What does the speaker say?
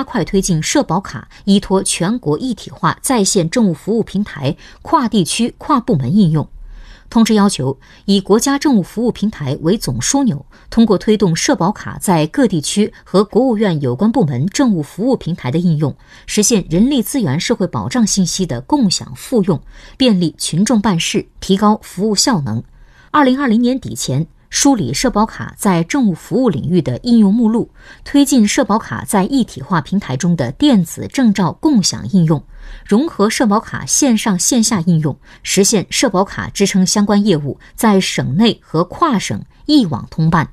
加快推进社保卡依托全国一体化在线政务服务平台跨地区、跨部门应用。通知要求，以国家政务服务平台为总枢纽，通过推动社保卡在各地区和国务院有关部门政务服务平台的应用，实现人力资源社会保障信息的共享复用，便利群众办事，提高服务效能。二零二零年底前。梳理社保卡在政务服务领域的应用目录，推进社保卡在一体化平台中的电子证照共享应用，融合社保卡线上线下应用，实现社保卡支撑相关业务在省内和跨省一网通办。